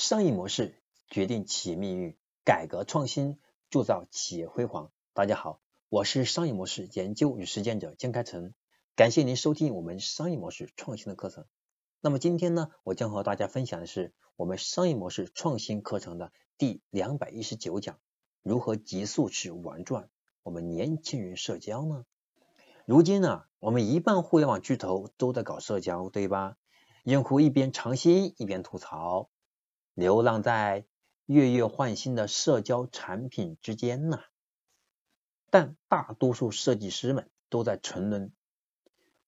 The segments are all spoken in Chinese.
商业模式决定企业命运，改革创新铸造企业辉煌。大家好，我是商业模式研究与实践者江开成，感谢您收听我们商业模式创新的课程。那么今天呢，我将和大家分享的是我们商业模式创新课程的第两百一十九讲：如何急速去玩转我们年轻人社交呢？如今呢，我们一半互联网巨头都在搞社交，对吧？用户一边尝新一边吐槽，流浪在月月换新的社交产品之间呢。但大多数设计师们都在沉沦，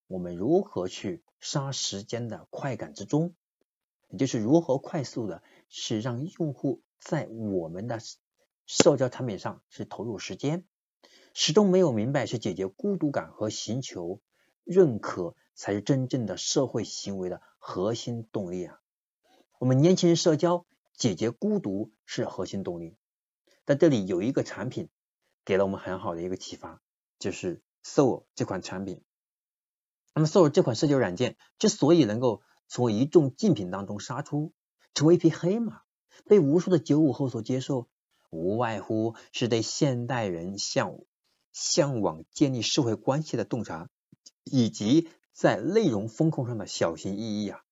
我们如何去杀时间的快感之中？也就是如何快速的是让用户在我们的社交产品上是投入时间，始终没有明白是解决孤独感和寻求认可。才是真正的社会行为的核心动力啊！我们年轻人社交解决孤独是核心动力。在这里有一个产品给了我们很好的一个启发，就是 Soul 这款产品。那么 Soul 这款社交软件之所以能够从一众竞品当中杀出，成为一匹黑马，被无数的九五后所接受，无外乎是对现代人向向往建立社会关系的洞察，以及。在内容风控上的小心翼翼啊，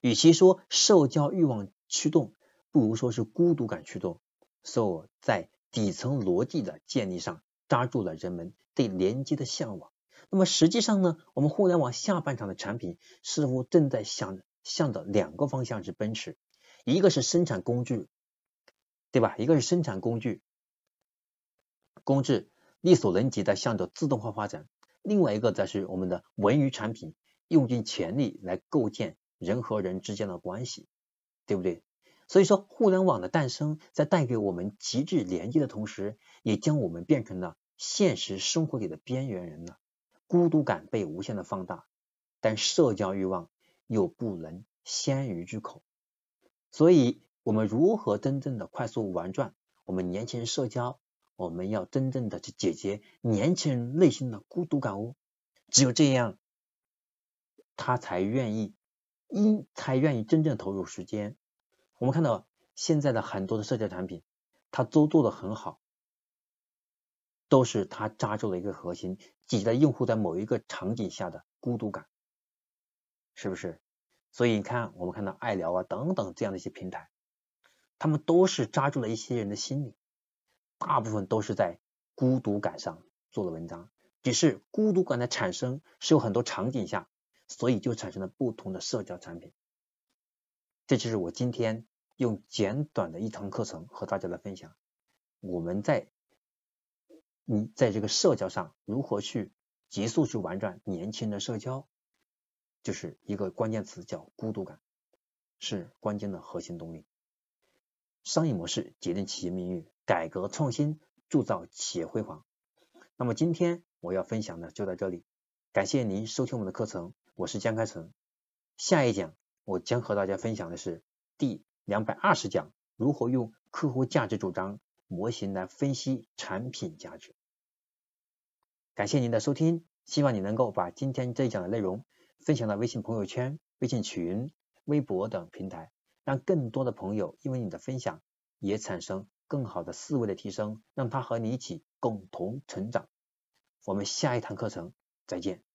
与其说社交欲望驱动，不如说是孤独感驱动。So 在底层逻辑的建立上抓住了人们对连接的向往。那么实际上呢，我们互联网下半场的产品似乎正在向向着两个方向去奔驰，一个是生产工具，对吧？一个是生产工具，工具力所能及的向着自动化发展。另外一个则是我们的文娱产品，用尽全力来构建人和人之间的关系，对不对？所以说，互联网的诞生在带给我们极致连接的同时，也将我们变成了现实生活里的边缘人了。孤独感被无限的放大，但社交欲望又不能先于之口。所以，我们如何真正的快速玩转我们年轻人社交？我们要真正的去解决年轻人内心的孤独感哦，只有这样，他才愿意，因才愿意真正投入时间。我们看到现在的很多的社交产品，它都做的很好，都是它扎住了一个核心，挤在用户在某一个场景下的孤独感，是不是？所以你看，我们看到爱聊啊等等这样的一些平台，他们都是扎住了一些人的心理。大部分都是在孤独感上做的文章，只是孤独感的产生是有很多场景下，所以就产生了不同的社交产品。这就是我今天用简短的一堂课程和大家来分享，我们在你在这个社交上如何去急速去玩转年轻的社交，就是一个关键词叫孤独感，是关键的核心动力。商业模式决定企业命运。改革创新铸造企业辉煌。那么今天我要分享的就到这里，感谢您收听我们的课程，我是江开成。下一讲我将和大家分享的是第两百二十讲，如何用客户价值主张模型来分析产品价值。感谢您的收听，希望你能够把今天这一讲的内容分享到微信朋友圈、微信群、微博等平台，让更多的朋友因为你的分享也产生。更好的思维的提升，让他和你一起共同成长。我们下一堂课程再见。